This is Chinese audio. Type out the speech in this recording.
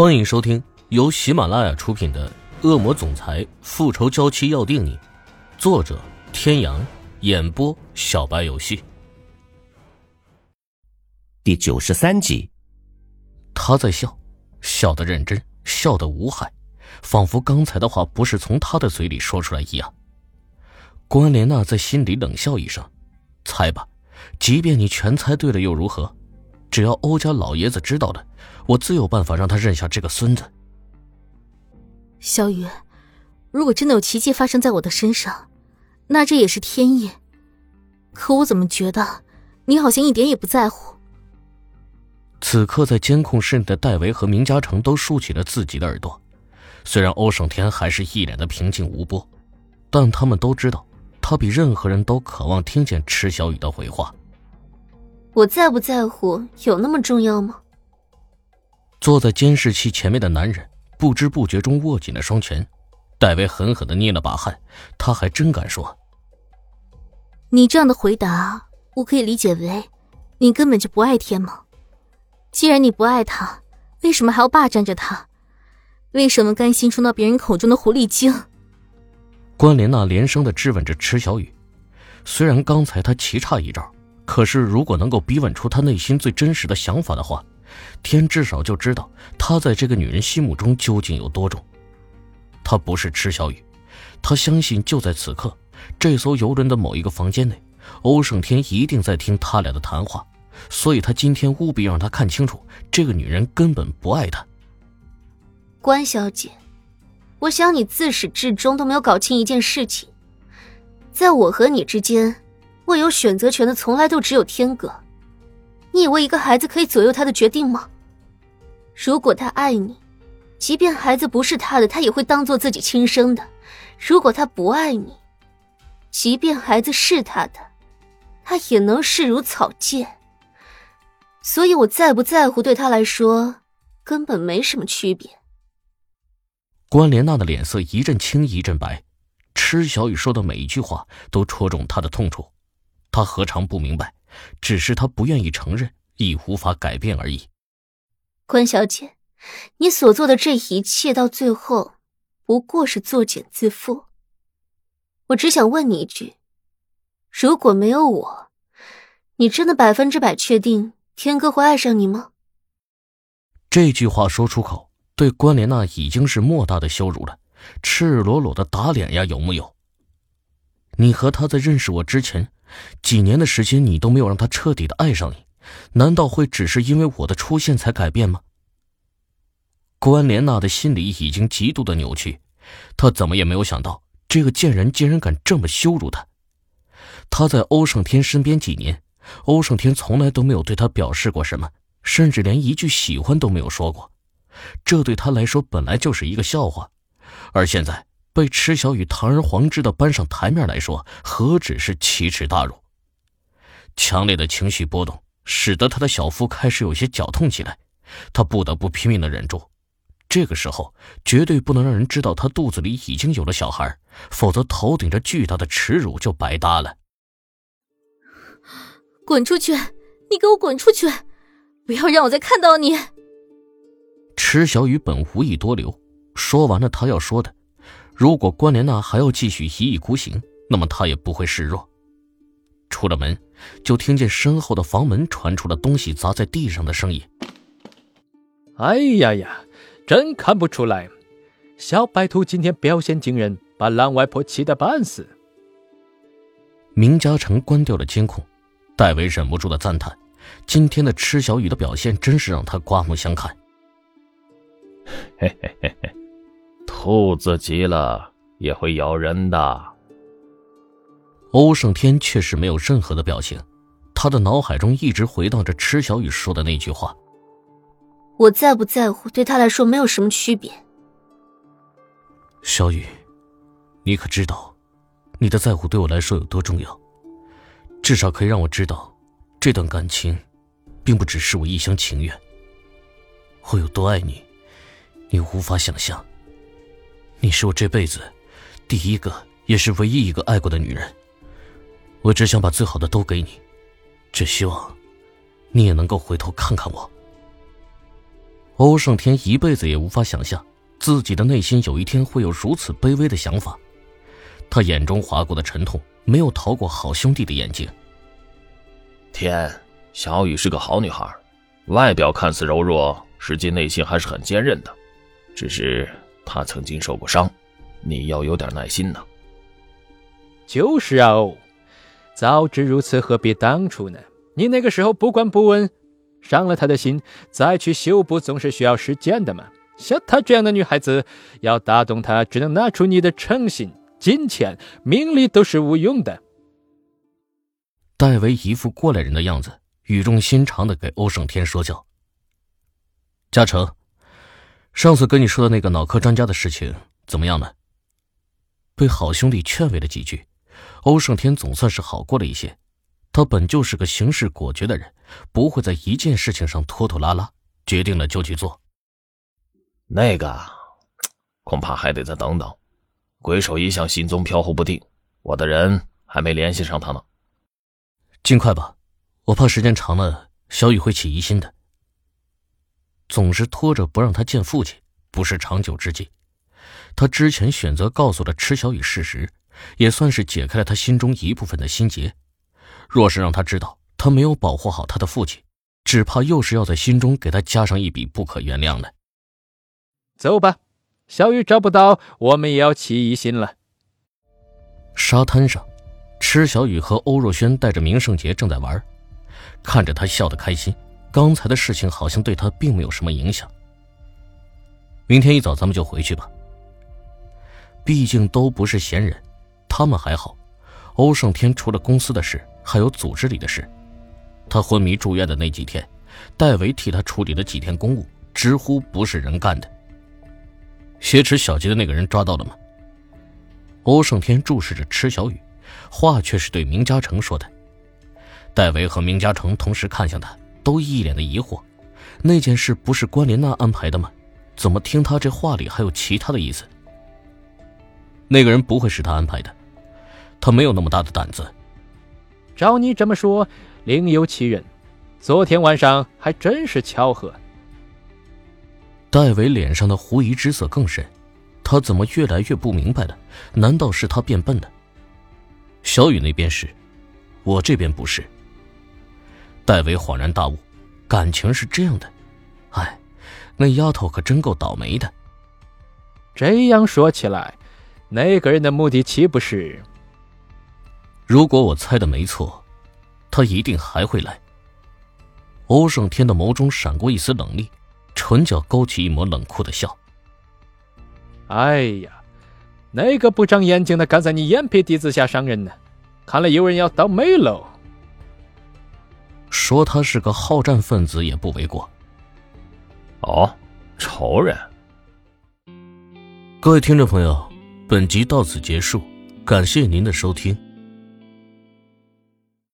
欢迎收听由喜马拉雅出品的《恶魔总裁复仇娇妻要定你》，作者：天阳，演播：小白游戏。第九十三集，他在笑，笑得认真，笑得无害，仿佛刚才的话不是从他的嘴里说出来一样。关莲娜在心里冷笑一声：“猜吧，即便你全猜对了又如何？”只要欧家老爷子知道了，我自有办法让他认下这个孙子。小雨，如果真的有奇迹发生在我的身上，那这也是天意。可我怎么觉得你好像一点也不在乎？此刻在监控室内的戴维和明嘉诚都竖起了自己的耳朵，虽然欧胜天还是一脸的平静无波，但他们都知道，他比任何人都渴望听见池小雨的回话。我在不在乎有那么重要吗？坐在监视器前面的男人不知不觉中握紧了双拳，戴维狠狠的捏了把汗，他还真敢说：“你这样的回答，我可以理解为你根本就不爱天吗？既然你不爱他，为什么还要霸占着他？为什么甘心充当别人口中的狐狸精？”关莲娜连声的质问着池小雨，虽然刚才他棋差一招。可是，如果能够逼问出他内心最真实的想法的话，天至少就知道他在这个女人心目中究竟有多重。他不是池小雨，他相信就在此刻，这艘游轮的某一个房间内，欧胜天一定在听他俩的谈话，所以他今天务必让他看清楚，这个女人根本不爱他。关小姐，我想你自始至终都没有搞清一件事情，在我和你之间。握有选择权的从来都只有天哥，你以为一个孩子可以左右他的决定吗？如果他爱你，即便孩子不是他的，他也会当做自己亲生的；如果他不爱你，即便孩子是他的，他也能视如草芥。所以，我在不在乎对他来说根本没什么区别。关莲娜的脸色一阵青一阵白，池小雨说的每一句话都戳中她的痛处。他何尝不明白？只是他不愿意承认，亦无法改变而已。关小姐，你所做的这一切，到最后不过是作茧自缚。我只想问你一句：如果没有我，你真的百分之百确定天哥会爱上你吗？这句话说出口，对关莲娜已经是莫大的羞辱了，赤裸裸的打脸呀！有木有？你和他在认识我之前。几年的时间，你都没有让他彻底的爱上你，难道会只是因为我的出现才改变吗？关莲娜的心里已经极度的扭曲，她怎么也没有想到，这个贱人竟然敢这么羞辱她。她在欧胜天身边几年，欧胜天从来都没有对她表示过什么，甚至连一句喜欢都没有说过，这对她来说本来就是一个笑话，而现在。被池小雨堂而皇之的搬上台面来说，何止是奇耻大辱？强烈的情绪波动使得他的小腹开始有些绞痛起来，他不得不拼命的忍住。这个时候绝对不能让人知道他肚子里已经有了小孩，否则头顶着巨大的耻辱就白搭了。滚出去！你给我滚出去！不要让我再看到你！池小雨本无意多留，说完了他要说的。如果关莲娜还要继续一意孤行，那么她也不会示弱。出了门，就听见身后的房门传出了东西砸在地上的声音。哎呀呀，真看不出来，小白兔今天表现惊人，把狼外婆气得半死。明嘉诚关掉了监控，戴维忍不住的赞叹：今天的吃小雨的表现真是让他刮目相看。嘿嘿嘿嘿。兔子急了也会咬人的。欧胜天却是没有任何的表情，他的脑海中一直回荡着池小雨说的那句话：“我在不在乎，对他来说没有什么区别。”小雨，你可知道，你的在乎对我来说有多重要？至少可以让我知道，这段感情，并不只是我一厢情愿。我有多爱你，你无法想象。你是我这辈子第一个，也是唯一一个爱过的女人。我只想把最好的都给你，只希望你也能够回头看看我。欧胜天一辈子也无法想象，自己的内心有一天会有如此卑微的想法。他眼中划过的沉痛，没有逃过好兄弟的眼睛。天，小雨是个好女孩，外表看似柔弱，实际内心还是很坚韧的。只是她曾经受过伤，你要有点耐心呢。就是啊，早知如此，何必当初呢？你那个时候不管不问。伤了他的心，再去修补总是需要时间的嘛。像她这样的女孩子，要打动她，只能拿出你的诚信、金钱、名利都是无用的。戴维一副过来人的样子，语重心长的给欧胜天说教：“嘉诚，上次跟你说的那个脑科专家的事情怎么样呢？”被好兄弟劝慰了几句，欧胜天总算是好过了一些。他本就是个行事果决的人，不会在一件事情上拖拖拉拉，决定了就去做。那个，恐怕还得再等等。鬼手一向行踪飘忽不定，我的人还没联系上他呢。尽快吧，我怕时间长了，小雨会起疑心的。总是拖着不让他见父亲，不是长久之计。他之前选择告诉了池小雨事实，也算是解开了他心中一部分的心结。若是让他知道他没有保护好他的父亲，只怕又是要在心中给他加上一笔不可原谅的。走吧，小雨找不到，我们也要起疑心了。沙滩上，池小雨和欧若轩带着明圣杰正在玩，看着他笑得开心，刚才的事情好像对他并没有什么影响。明天一早咱们就回去吧。毕竟都不是闲人，他们还好。欧胜天除了公司的事。还有组织里的事，他昏迷住院的那几天，戴维替他处理了几天公务，直呼不是人干的。挟持小杰的那个人抓到了吗？欧胜天注视着池小雨，话却是对明嘉诚说的。戴维和明嘉诚同时看向他，都一脸的疑惑：那件事不是关莲娜安排的吗？怎么听他这话里还有其他的意思？那个人不会是他安排的，他没有那么大的胆子。照你这么说，另有其人。昨天晚上还真是巧合。戴维脸上的狐疑之色更深，他怎么越来越不明白了？难道是他变笨了？小雨那边是，我这边不是。戴维恍然大悟，感情是这样的。哎，那丫头可真够倒霉的。这样说起来，那个人的目的岂不是？如果我猜的没错，他一定还会来。欧胜天的眸中闪过一丝冷厉，唇角勾起一抹冷酷的笑。哎呀，那个不长眼睛的敢在你眼皮底子下伤人呢？看来有人要倒霉喽。说他是个好战分子也不为过。哦，仇人。各位听众朋友，本集到此结束，感谢您的收听。